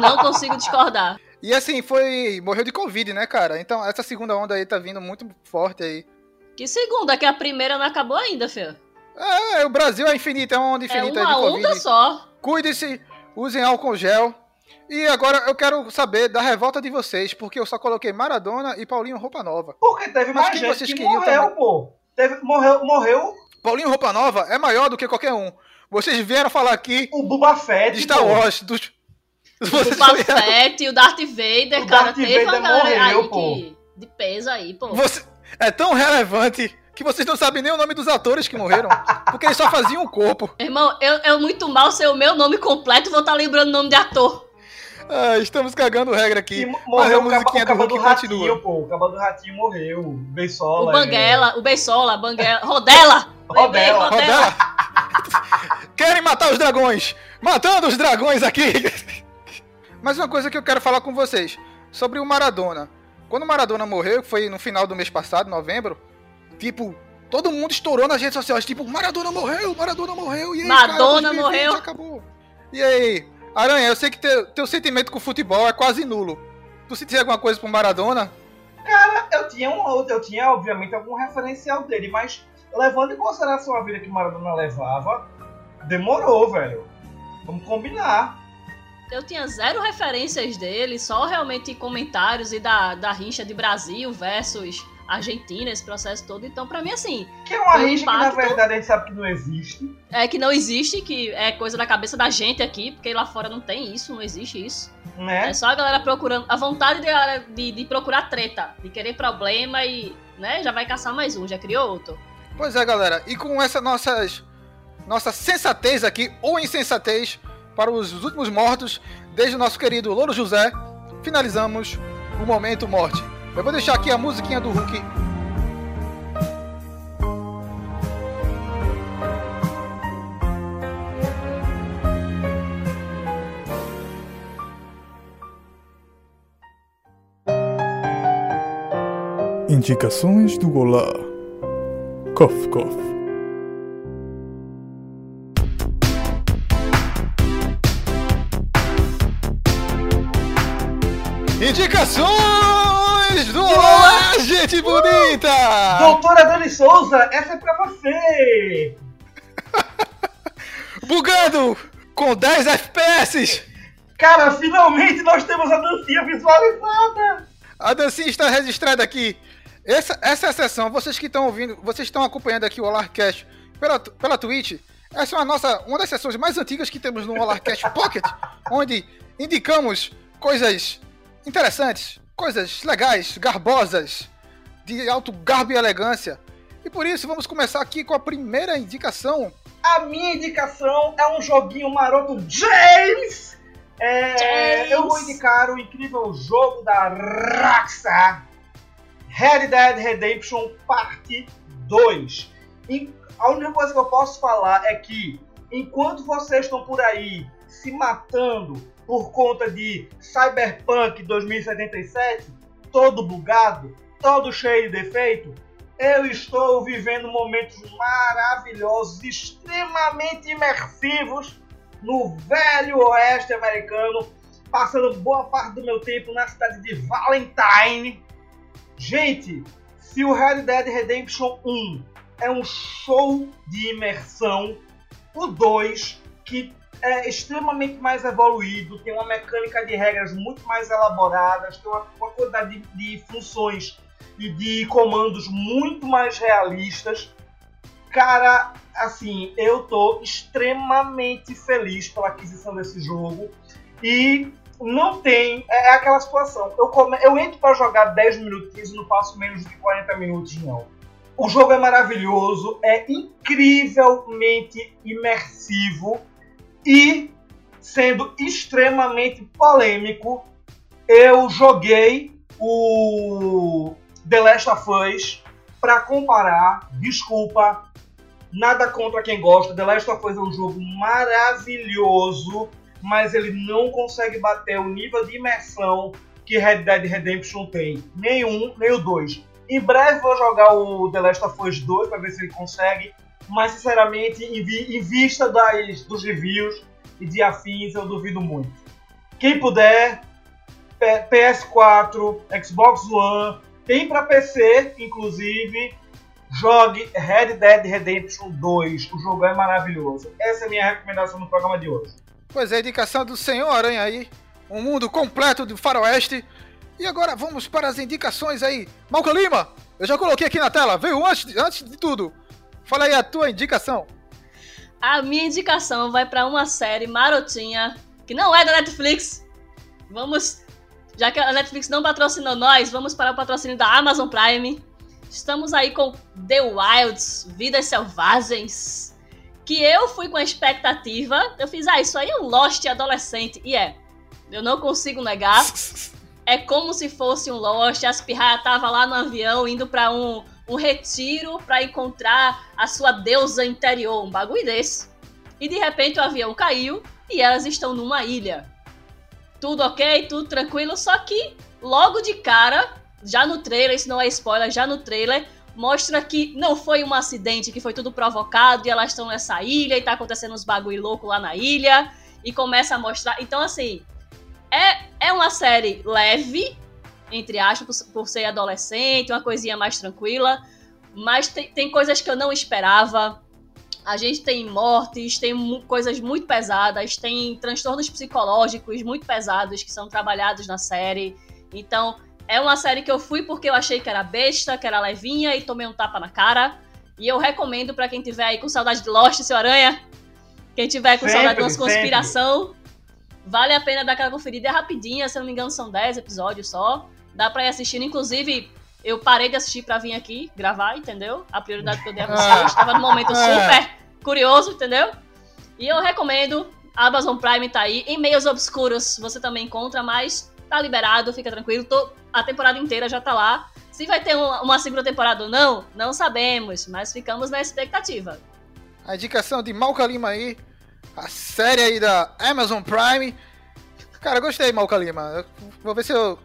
Não consigo discordar. E assim, foi. Morreu de Covid, né, cara? Então essa segunda onda aí tá vindo muito forte aí. Que segunda, que a primeira não acabou ainda, Fê. É, o Brasil é infinito, é uma onda É infinita aí uma de Covid. onda só. Cuide-se, usem álcool gel. E agora eu quero saber da revolta de vocês, porque eu só coloquei Maradona e Paulinho Roupa Nova. Porque teve Mas mais quem gente vocês que queriam morreu, também? pô. Teve, morreu, morreu Paulinho Roupa Nova é maior do que qualquer um. Vocês vieram falar aqui o Buba Fett, de Star. Wars, dos. O Bafete e o Darth Vader, O cara, Darth teve uma Vader galera morreu, aí pô. que, de peso aí, pô. Você- É tão relevante que vocês não sabem nem o nome dos atores que morreram. Porque eles só faziam o corpo. Irmão, eu, eu muito mal sei o meu nome completo, vou estar lembrando o nome de ator. Ah, estamos cagando regra aqui. a morreu o caba, musiquinha o do caba Hulk do Ratinho, continua. pô. O caba do Ratinho morreu. O Beisola. O Banguela, o Beisola, Banguela, Rodela. Rodela. Rodela. Querem matar os dragões! Matando os dragões aqui! Mas uma coisa que eu quero falar com vocês sobre o Maradona. Quando o Maradona morreu, que foi no final do mês passado, novembro, tipo, todo mundo estourou nas redes sociais, tipo, Maradona morreu, Maradona morreu, e aí, Madonna cara, 2020 morreu. acabou. E aí, Aranha, eu sei que teu, teu sentimento com o futebol é quase nulo. Tu sentiu alguma coisa pro Maradona? Eu tinha, um, eu tinha, obviamente, algum referencial dele, mas levando em consideração a vida que Maradona levava, demorou, velho. Vamos combinar. Eu tinha zero referências dele, só realmente comentários e da, da rincha de Brasil versus Argentina, esse processo todo. Então, pra mim, assim, Que é uma O rixa que, na impacto- verdade, a gente sabe que não existe. é que não existe, que é coisa da cabeça da gente aqui, porque lá fora não tem isso, não existe isso. Né? É só a galera procurando, a vontade de, de, de procurar treta, de querer problema e, né, já vai caçar mais um, já criou outro. Pois é, galera. E com essa nossas, nossa sensatez aqui, ou insensatez, para os últimos mortos, desde o nosso querido Louro José, finalizamos o Momento Morte. Eu vou deixar aqui a musiquinha do Hulk. Indicações do Olá. Cof, cof. Indicações do Olá, gente bonita! Doutora Dani Souza, essa é pra você! Bugando com 10 FPS! Cara, finalmente nós temos a dancinha visualizada! A dancinha está registrada aqui. Essa, essa é sessão, vocês que estão ouvindo, vocês estão acompanhando aqui o Olarcast pela, pela Twitch. Essa é a nossa, uma das sessões mais antigas que temos no Olarcast Pocket, onde indicamos coisas interessantes, coisas legais, garbosas, de alto garbo e elegância. E por isso vamos começar aqui com a primeira indicação. A minha indicação é um joguinho maroto James! É, James! Eu vou indicar o incrível jogo da Rockstar Red Dead Redemption Parte 2. E a única coisa que eu posso falar é que enquanto vocês estão por aí se matando por conta de Cyberpunk 2077, todo bugado, todo cheio de defeito, eu estou vivendo momentos maravilhosos, extremamente imersivos no velho oeste americano, passando boa parte do meu tempo na cidade de Valentine. Gente, se o Red Dead Redemption 1 é um show de imersão, o 2, que é extremamente mais evoluído, tem uma mecânica de regras muito mais elaboradas, tem uma, uma quantidade de, de funções e de comandos muito mais realistas. Cara, assim, eu tô extremamente feliz pela aquisição desse jogo. E não tem. É, é aquela situação. Eu, come, eu entro pra jogar 10 minutinhos e não passo menos de 40 minutos, não. O jogo é maravilhoso, é incrivelmente imersivo e, sendo extremamente polêmico, eu joguei o The Last of Us para comparar. Desculpa, nada contra quem gosta. The Last of Us é um jogo maravilhoso, mas ele não consegue bater o nível de imersão que Red Dead Redemption tem. Nenhum, nem o 2. Em breve vou jogar o The Last of Us 2 para ver se ele consegue, mas sinceramente, em, vi em vista das, dos reviews e de afins, eu duvido muito. Quem puder, PS4, Xbox One, tem para PC, inclusive. Jogue Red Dead Redemption 2. O jogo é maravilhoso. Essa é a minha recomendação no programa de hoje. Pois é, indicação do Senhor Aranha aí. Um mundo completo do faroeste. E agora vamos para as indicações aí. Malca Lima, eu já coloquei aqui na tela. Veio antes, antes de tudo. Fala aí a tua indicação. A minha indicação vai para uma série marotinha que não é da Netflix. Vamos já que a Netflix não patrocinou nós, vamos para o patrocínio da Amazon Prime. Estamos aí com The Wilds, Vidas Selvagens. Que eu fui com a expectativa. Eu fiz, ah, isso aí é um Lost adolescente. E é. Eu não consigo negar. É como se fosse um Lost. As pirraias tava lá no avião indo para um, um retiro para encontrar a sua deusa interior. Um bagulho desse. E de repente o avião caiu e elas estão numa ilha tudo ok, tudo tranquilo, só que logo de cara, já no trailer, isso não é spoiler, já no trailer, mostra que não foi um acidente, que foi tudo provocado e elas estão nessa ilha e tá acontecendo uns bagulho louco lá na ilha e começa a mostrar. Então, assim, é, é uma série leve, entre aspas, por, por ser adolescente, uma coisinha mais tranquila, mas tem, tem coisas que eu não esperava. A gente tem mortes, tem coisas muito pesadas, tem transtornos psicológicos muito pesados que são trabalhados na série. Então, é uma série que eu fui porque eu achei que era besta, que era levinha e tomei um tapa na cara. E eu recomendo para quem tiver aí com saudade de Lost, seu Aranha. Quem tiver com sempre, saudade de umas conspiração, vale a pena dar aquela conferida. É rapidinha, se eu não me engano, são 10 episódios só. Dá pra ir assistindo. Inclusive, eu parei de assistir para vir aqui gravar, entendeu? A prioridade que eu dei a vocês. Estava num momento super curioso, entendeu? E eu recomendo. Amazon Prime tá aí. Em meios obscuros você também encontra, mas tá liberado, fica tranquilo. Tô, a temporada inteira já tá lá. Se vai ter uma, uma segunda temporada ou não, não sabemos, mas ficamos na expectativa. A indicação de Malca Lima aí, a série aí da Amazon Prime. Cara, gostei, Malca Lima. Vou ver se eu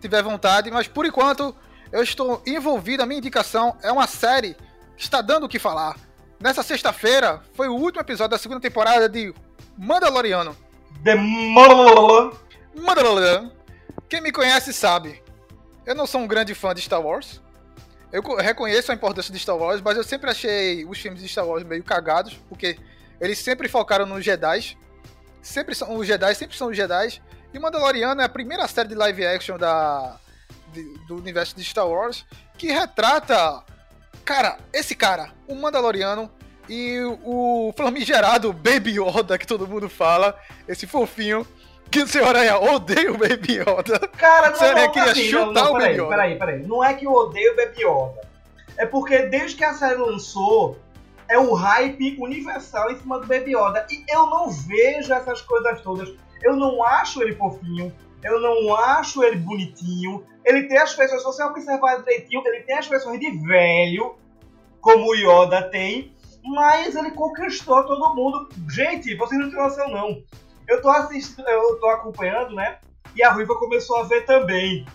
tiver vontade, mas por enquanto eu estou envolvido. A minha indicação é uma série que está dando o que falar. Nessa sexta-feira foi o último episódio da segunda temporada de Mandaloriano. The Mandalorian. Mandalorian. Quem me conhece sabe. Eu não sou um grande fã de Star Wars. Eu reconheço a importância de Star Wars, mas eu sempre achei os filmes de Star Wars meio cagados, porque eles sempre focaram nos Jedi. Sempre são os Jedi, sempre são os Jedi. E Mandaloriano é a primeira série de live action da, de, do universo de Star Wars que retrata, cara, esse cara, o Mandaloriano e o famigerado Baby Yoda que todo mundo fala, esse fofinho. Que o senhor Aranha odeia o Baby Yoda. Cara, não, Aranha não, queria assim, chutar não, não, o Baby peraí, Yoda. peraí, peraí. Não é que eu odeio o Baby Yoda. É porque desde que a série lançou, é o hype universal em cima do Baby Yoda. E eu não vejo essas coisas todas. Eu não acho ele fofinho. Eu não acho ele bonitinho. Ele tem as feições, se você observar direitinho, ele tem as feições de velho, como o Yoda tem, mas ele conquistou todo mundo. Gente, vocês não têm noção não. Eu tô assistindo, eu tô acompanhando, né? E a Ruiva começou a ver também.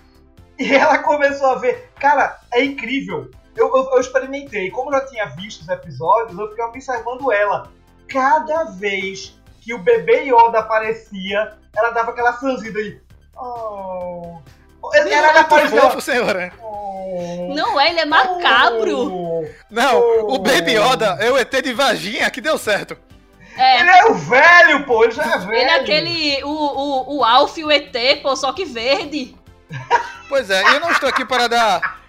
E ela começou a ver. Cara, é incrível. Eu, eu, eu experimentei. Como eu já tinha visto os episódios, eu fiquei observando ela. Cada vez que o bebê Yoda aparecia, ela dava aquela franzida aí. Oh. Ele Ele era é da muito fofo, senhora. Oh. Não é, ele é macabro. Oh. Não, Oh. o Baby Yoda é o ET de Vaginha que deu certo. É, Ele é o velho, pô, ele já é velho. ele é aquele. O, o, o Alf e o ET, pô, só que verde. Pois é, eu não estou aqui para dar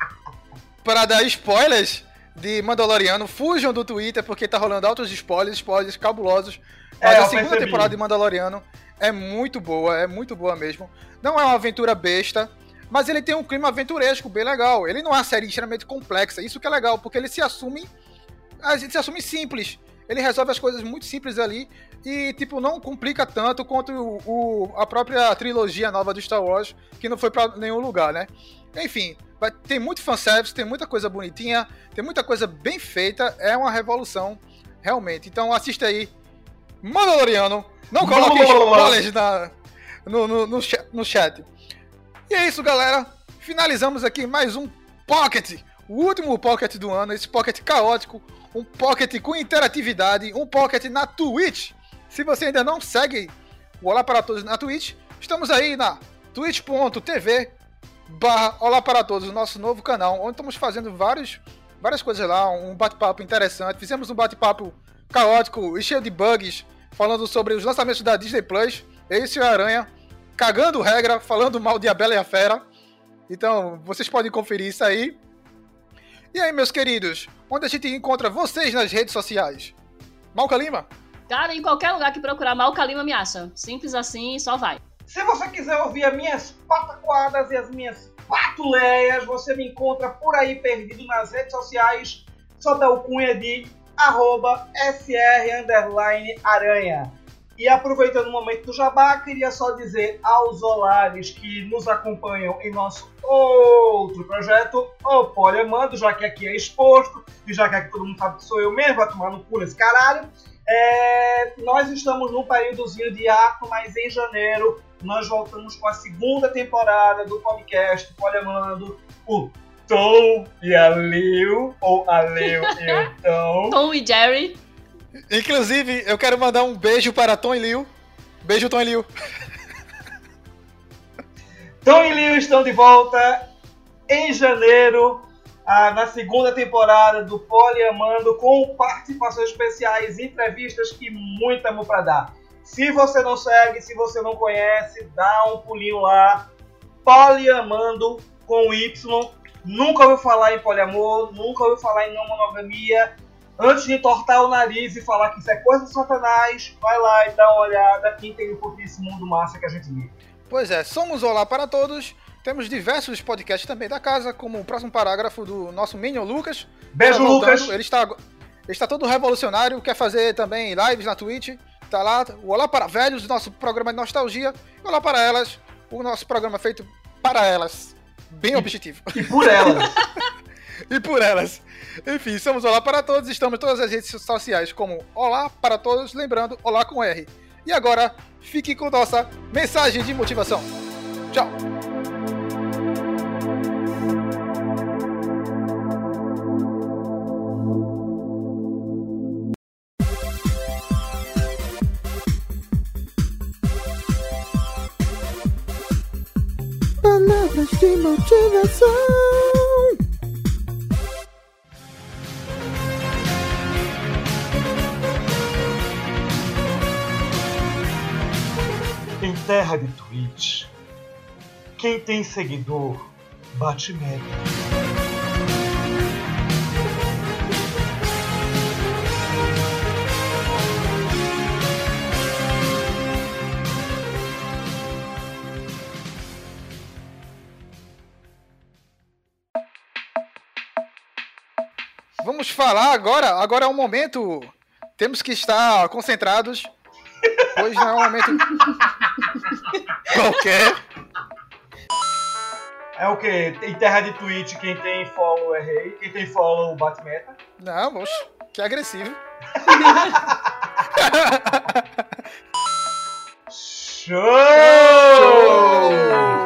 para dar spoilers de Mandaloriano. Fujam do Twitter porque tá rolando altos spoilers, spoilers cabulosos. Mas É, a segunda percebi. temporada de Mandaloriano é muito boa, é muito boa mesmo. Não é uma aventura besta, mas ele tem um clima aventuresco bem legal. Ele não é uma série extremamente complexa, isso que é legal, porque ele se assume, a gente se assume simples. Ele resolve as coisas muito simples ali e, tipo, não complica tanto quanto o, o- a própria trilogia nova do Star Wars, que não foi pra nenhum lugar, né? Enfim, vai, tem muito fanservice, tem muita coisa bonitinha, tem muita coisa bem feita, é uma revolução, realmente. Então assista aí, Mandaloriano, não coloque spoilers na, no, no, no, no chat. E é isso, galera. Finalizamos aqui mais um Pocket, o último Pocket do ano, esse Pocket caótico, um Pocket com interatividade, um Pocket na Twitch. Se você ainda não segue o Olá para Todos na Twitch, estamos aí na twitch.tv barra Olá para Todos, o nosso novo canal, onde estamos fazendo vários, várias coisas lá, um bate-papo interessante. Fizemos um bate-papo caótico e cheio de bugs, falando sobre os lançamentos da Disney Plus, esse o Aranha, cagando regra, falando mal de A Bela e a Fera. Então, vocês podem conferir isso aí. E aí, meus queridos, onde a gente encontra vocês nas redes sociais? Malca Lima? Cara, em qualquer lugar que procurar Mal Kalima me acha. Simples assim, só vai. Se você quiser ouvir as minhas pataquadas e as minhas patuleias, você me encontra por aí perdido nas redes sociais. Só dá o cunha de arroba SR underline aranha. E aproveitando o momento do jabá, queria só dizer aos olares que nos acompanham em nosso outro projeto, o Poliamando, já que aqui é exposto, e já que aqui todo mundo sabe que sou eu mesmo, vai tomar no cu nesse caralho. É, nós estamos num períodozinho de ato, mas em janeiro nós voltamos com a segunda temporada do podcast Poliamando, o Tom e a Leo, ou a Leo e o Tom. Tom e Jerry. Inclusive, eu quero mandar um beijo para Tom e Liu. Beijo, Tom e Liu. Tom e Leo estão de volta em janeiro, ah, na segunda temporada do Poliamando, com participações especiais, entrevistas e muito amor pra dar. Se você não segue, se você não conhece, dá um pulinho lá. Poliamando com Y. Nunca ouviu falar em poliamor, nunca ouviu falar em não monogamia. Antes de entortar o nariz e falar que isso é coisa do satanás, vai lá e dá uma olhada e entende um pouquinho esse mundo massa que a gente vive. Pois é, somos Olá para Todos. Temos diversos podcasts também da casa, como o próximo parágrafo do nosso Minion Lucas. Beijo, Tá Lucas! Ele está, ele está todo revolucionário, quer fazer também lives na Twitch. Tá lá, o Olá para Velhos, nosso programa de nostalgia. E Olá para Elas, o nosso programa feito para elas. Bem objetivo. E por elas. e por elas. Enfim, somos Olá para Todos, estamos em todas as redes sociais como Olá para Todos, lembrando, Olá com R. E agora, fique com nossa mensagem de motivação. Tchau! Motivação. Em terra de Twitch, quem tem seguidor bate meta. Falar agora. Agora é um momento. Temos que estar concentrados. Pois não é um momento qualquer. É o que? Em terra de Twitch, quem tem follow é rei, quem tem follow bate meta. Não, oxe, que agressivo. Show! Esse